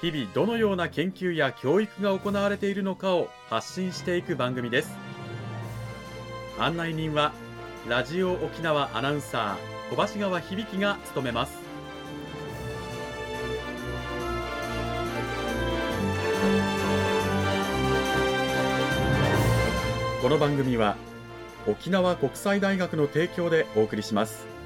日々どのような研究や教育が行われているのかを発信していく番組です。案内人はラジオ沖縄アナウンサー小橋川響が務めます。この番組は沖縄国際大学の提供でお送りします。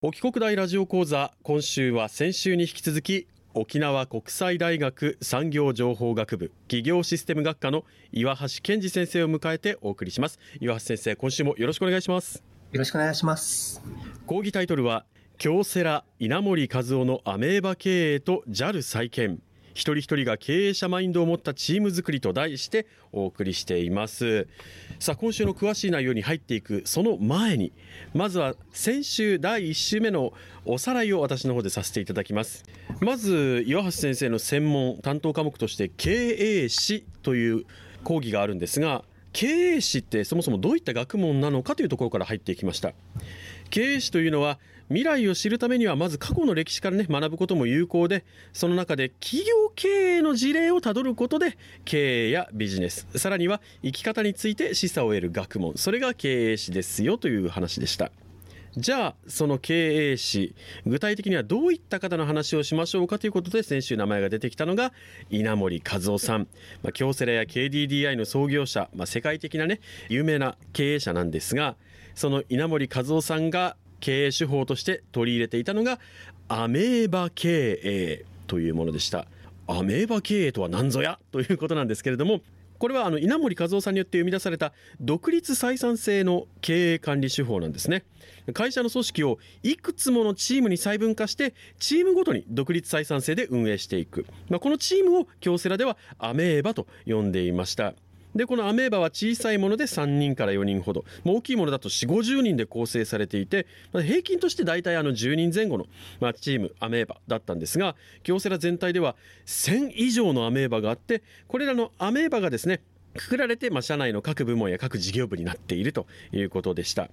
沖国大ラジオ講座今週は先週に引き続き沖縄国際大学産業情報学部企業システム学科の岩橋健二先生を迎えてお送りします。岩橋先生今週もよろしくお願いします。よろしくお願いします。講義タイトルは京セラ稲森和夫のアメーバ経営と JAL 再建一人一人が経営者マインドを持ったチーム作りと題してお送りしています。さあ今週の詳しい内容に入っていくその前にまずは先週第1週目のおさらいを私の方でさせていただきます。まず岩橋先生の専門担当科目として経営史という講義があるんですが経営史ってそもそもどういった学問なのかというところから入っていきました。経営史というのは未来を知るためにはまず過去の歴史からね学ぶことも有効でその中で企業経営の事例をたどることで経営やビジネスさらには生き方について示唆を得る学問それが経営史ですよという話でした。じゃあその経営史具体的にはどういった方の話をしましょうかということで先週名前が出てきたのが稲森和夫さん、まあ、京セラや KDDI の創業者、まあ、世界的なね有名な経営者なんですがその稲森和夫さんが経営手法として取り入れていたのがアメーバ経営というものでした。アメーバ経営とは何ぞやということなんですけれどもこれはあの稲森和夫さんによって生み出された独立採算制の経営管理手法なんですね。会社の組織をいくつものチームに細分化してチームごとに独立採算制で運営していく、まあ、このチームを京セラではアメーバと呼んでいました。でこのアメーバは小さいもので3人から4人ほど大きいものだと4 5 0人で構成されていて平均として大体あの10人前後の、まあ、チームアメーバだったんですが京セラ全体では1000以上のアメーバがあってこれらのアメーバがですねくくられて、まあ、社内の各部門や各事業部になっているということでした。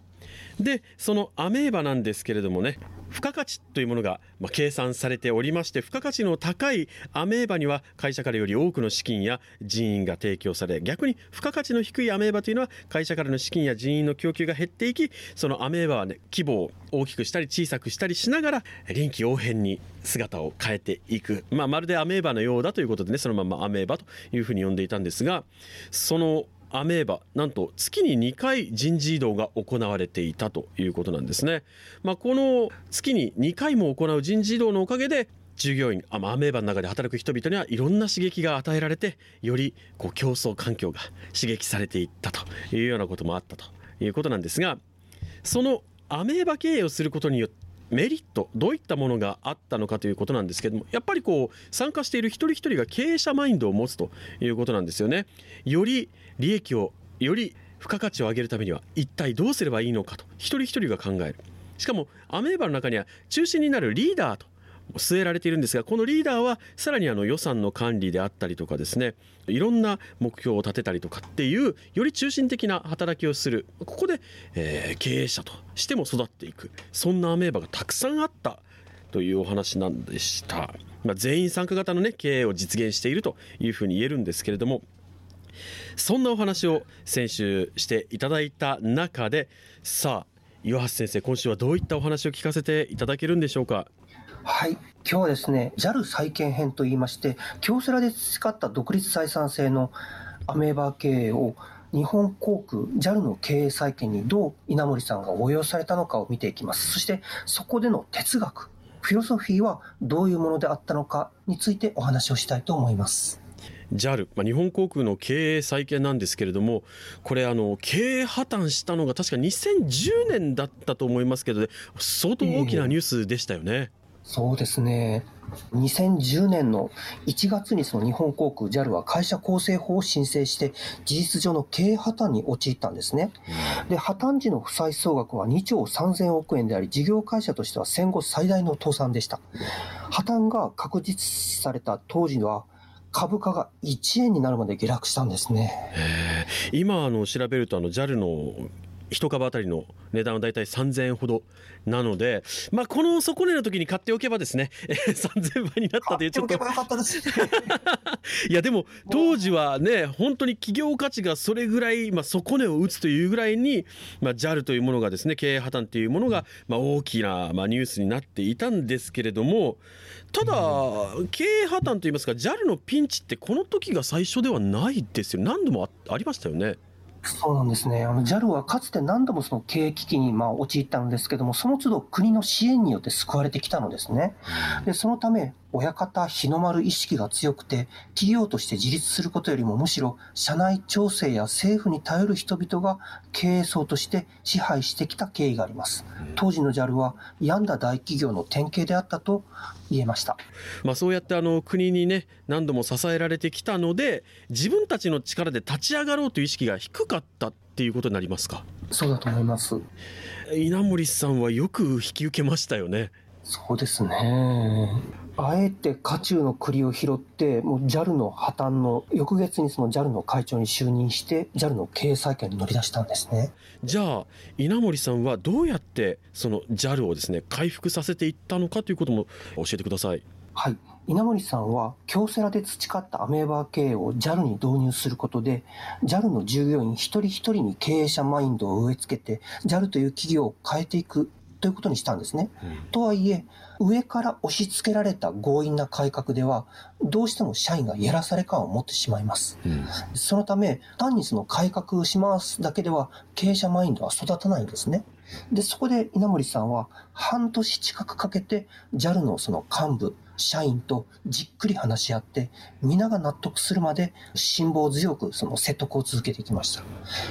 でそのアメーバなんですけれどもね付加価値というものが、ま、計算されておりまして付加価値の高いアメーバには会社からより多くの資金や人員が提供され逆に付加価値の低いアメーバというのは会社からの資金や人員の供給が減っていきそのアメーバは、ね、規模を大きくしたり小さくしたりしながら臨機応変に姿を変えていく、まあ、まるでアメーバのようだということでねそのままアメーバというふうに呼んでいたんですがそのアメーバなんと月に2回人事異動が行われていたということなんですね。まあ、この月に2回も行う人事異動のおかげで従業員アメーバの中で働く人々にはいろんな刺激が与えられてよりこう競争環境が刺激されていったというようなこともあったということなんですがそのアメーバ経営をすることによってメリットどういったものがあったのかということなんですけどもやっぱりこう参加している一人一人が経営者マインドを持つということなんですよね。より利益をより付加価値を上げるためには一体どうすればいいのかと一人一人が考えるしかもアメーバの中には中心になるリーダーと据えられているんですがこのリーダーはさらにあの予算の管理であったりとかですねいろんな目標を立てたりとかっていうより中心的な働きをする。ここで、えー、経営者としても育っていく。そんなアメーバがたくさんあったというお話なんでした、まあ、全員参加型のね経営を実現しているというふうに言えるんですけれどもそんなお話を先週していただいた中でさあ岩橋先生今週はどういったお話を聞かせていただけるんでしょうか？はい。今日はですね JAL 再建編といいまして京セラで培った独立採算制のアメーバー経営を日本航空 JAL の経営再建にどう稲森さんが応用されたのかを見ていきます。そしてそこでの哲学フィロソフィーはどういうものであったのかについてお話をしたいと思います。JAL、まあ、日本航空の経営再建なんですけれども、これあの、経営破綻したのが確か2010年だったと思いますけど、相当大きなニュースでしたよね。えー、そうですね。2010年の1月にその日本航空 JAL は会社構成法を申請して事実上の経営破綻に陥ったんですね。で、破綻時の負債総額は2兆3000億円であり、事業会社としては戦後最大の倒産でした。破綻が確実視された当時は株価が1円になるまで下落したんですね。今あの調べるとあの JAL の1株当たりの値段はだいたい3000円ほどなので、まあ、この底値の時に買っておけばですね、え3000倍になったというちょっと。いやでも当時はね本当に企業価値がそれぐらい、まあ、底値を打つというぐらいに、まあ、JAL というものがですね経営破綻というものが、まあ、大きな、まあ、ニュースになっていたんですけれどもただ、経営破綻といいますか JAL のピンチってこの時が最初ではないですよ。何度もありましたよね。そうなんですね。あの JAL はかつて何度もその経営危機にまあ陥ったんですけども、その都度国の支援によって救われてきたのですね。で、そのため、親方日の丸意識が強くて、企業として自立することよりもむしろ、社内調整や政府に頼る人々が経営層として支配してきた経緯があります。当時の JAL は病んだ大企業の典型であったと言えました。まあ、そうやってあの国にね、何度も支えられてきたので、自分たちの力で立ち上がろうという意識が低かったっていうことになりますか？そうだと思います。稲森さんはよく引き受けましたよね。そうですね。あえて渦中の栗を拾って、もう JAL の破綻の翌月にその JAL の会長に就任して、JAL の経営再建に乗り出したんですね。じゃあ、稲森さんはどうやってその JAL をですね、回復させていったのかということも教えてください。はい。稲森さんは、京セラで培ったアメーバー経営を JAL に導入することで、JAL の従業員一人一人に経営者マインドを植え付けて、JAL という企業を変えていくということにしたんですね。うん、とはいえ、上から押し付けられた強引な改革では、どうしても社員がやらされ感を持ってしまいます。うん、そのため、単にその改革しますだけでは、経営者マインドは育たないんですね。で、そこで稲森さんは半年近くかけて JAL のその幹部、社員とじっくり話し合って、皆が納得するまで辛抱強くその説得を続けていきました。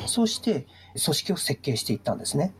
そうして組織を設計していったんですね。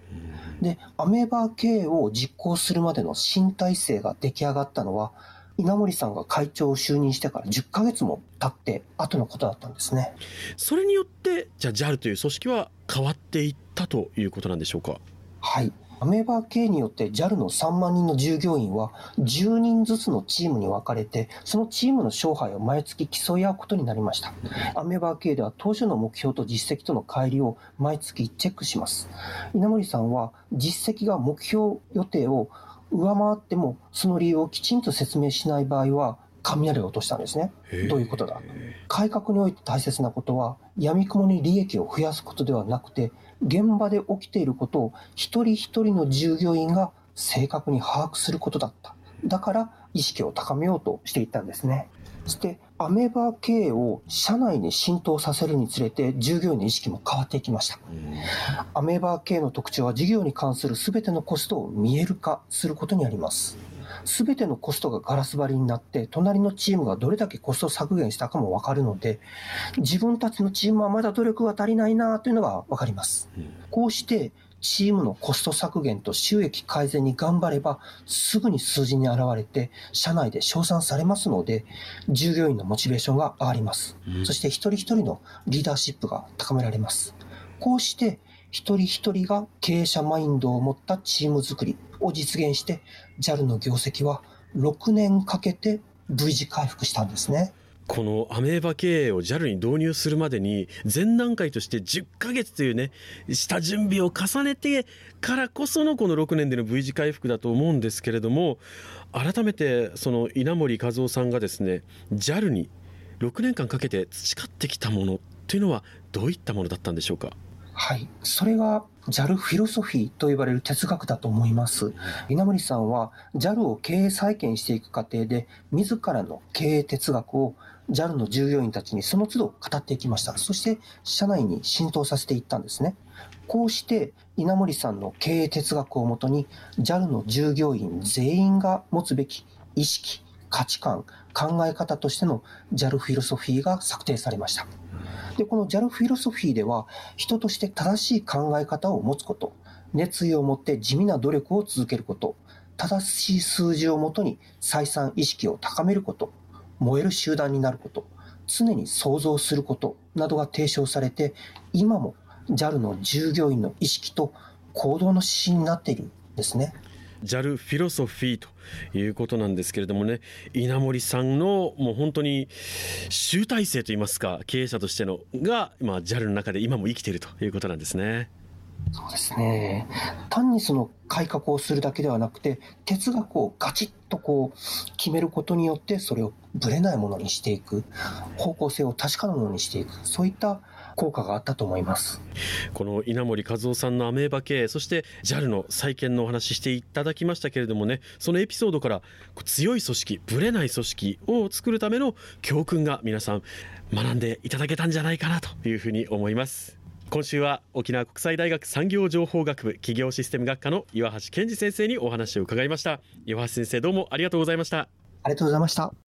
で、アメーバー経営を実行するまでの新体制が出来上がったのは、稲森さんが会長を就任してから10ヶ月も経って後のことだったんですね。それによって、じゃあ JAL という組織は変わっていったということなんでしょうか？はい。アメーバー系によって JAL の3万人の従業員は10人ずつのチームに分かれて、そのチームの勝敗を毎月競い合うことになりました。アメーバー系では当初の目標と実績との乖離を毎月チェックします。稲森さんは実績が目標予定を上回っても、その理由をきちんと説明しない場合は、雷を落としたんですね。どういうことだ改革において大切なことは、闇雲に利益を増やすことではなくて、現場で起きていることを一人一人の従業員が正確に把握することだった。だから意識を高めようとしていったんですね。そして、アメーバー経営を社内に浸透させるにつれて、従業員の意識も変わっていきました。アメーバー経営の特徴は、事業に関する全てのコストを見える化することにあります。すべてのコストがガラス張りになって、隣のチームがどれだけコスト削減したかもわかるので、自分たちのチームはまだ努力が足りないなというのがわかります。こうして、チームのコスト削減と収益改善に頑張れば、すぐに数字に現れて、社内で称賛されますので、従業員のモチベーションが上がります。そして一人一人のリーダーシップが高められます。こうして、一人一人が経営者マインドを持ったチーム作りを実現して、JAL の業績は6年かけて V 字回復したんですね。このアメーバ経営を JAL に導入するまでに前段階として10ヶ月というね下準備を重ねてからこそのこの6年での V 字回復だと思うんですけれども改めてその稲森和夫さんがですね JAL に6年間かけて培ってきたものというのはどういったものだったんでしょうか？はい。それが JAL フィロソフィーと呼ばれる哲学だと思います。稲森さんは JAL を経営再建していく過程で、自らの経営哲学を JAL の従業員たちにその都度語っていきました。そして社内に浸透させていったんですね。こうして稲森さんの経営哲学をもとに JAL の従業員全員が持つべき意識、価値観、考え方としての JAL フィロソフィーが策定されました。で、この JAL フィロソフィーでは、人として正しい考え方を持つこと、熱意を持って地味な努力を続けること、正しい数字をもとに採算意識を高めること、燃える集団になること、常に想像することなどが提唱されて、今も JAL の従業員の意識と行動の指針になっているんですね。JAL フィロソフィーということなんですけれどもね稲森さんのもう本当に集大成といいますか経営者としてのが、まあ、JAL の中で今も生きているということなんですね。そうですね。単にその改革をするだけではなくて哲学をガチッとこう決めることによってそれをぶれないものにしていく。方向性を確かなものにしていく。そういった効果があったと思います。この稲森和夫さんのアメーバ系そして JAL の再建のお話ししていただきましたけれどもねそのエピソードから強い組織ぶれない組織を作るための教訓が皆さん学んでいただけたんじゃないかなというふうに思います。今週は沖縄国際大学産業情報学部企業システム学科の岩橋健二先生にお話を伺いました。岩橋先生どうもありがとうございました。ありがとうございました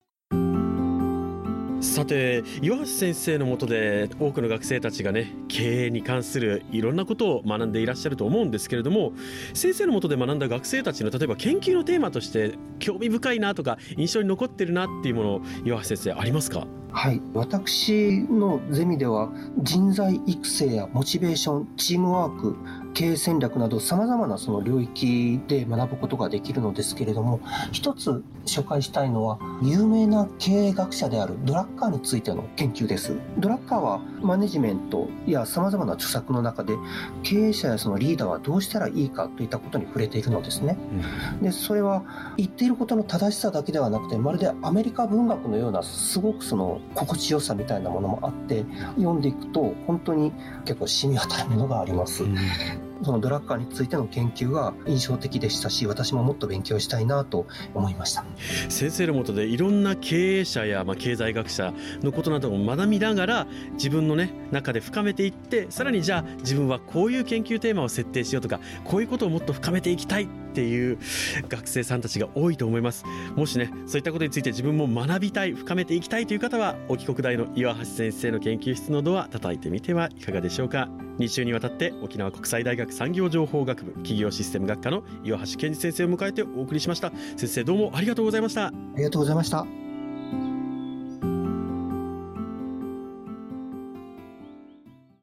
さて岩橋先生のもとで多くの学生たちがね経営に関するいろんなことを学んでいらっしゃると思うんですけれども先生のもとで学んだ学生たちの例えば研究のテーマとして興味深いなとか印象に残ってるなっていうもの岩橋先生ありますか？はい、私のゼミでは人材育成やモチベーション、チームワーク、経営戦略など様々なその領域で学ぶことができるのですけれども、一つ紹介したいのは有名な経営学者であるドラッカーについての研究です。ドラッカーはマネジメントや様々な著作の中で経営者やそのリーダーはどうしたらいいかといったことに触れているのですね。で、それは言っていることの正しさだけではなくて、まるでアメリカ文学のようなすごくその心地よさみたいなものもあって読んでいくと本当に結構染み渡るものがあります。うん。そのドラッカーについての研究が印象的でしたし私ももっと勉強したいなと思いました。先生のもとでいろんな経営者や、まあ、経済学者のことなどを学びながら自分の、ね、中で深めていってさらにじゃあ自分はこういう研究テーマを設定しようとかこういうことをもっと深めていきたいっていう学生さんたちが多いと思います。もしねそういったことについて自分も学びたい深めていきたいという方は沖国大の岩橋先生の研究室のドア叩いてみてはいかがでしょうか。2週にわたって沖縄国際大学産業情報学部企業システム学科の岩橋健二先生を迎えてお送りしました。先生どうもありがとうございました。ありがとうございました。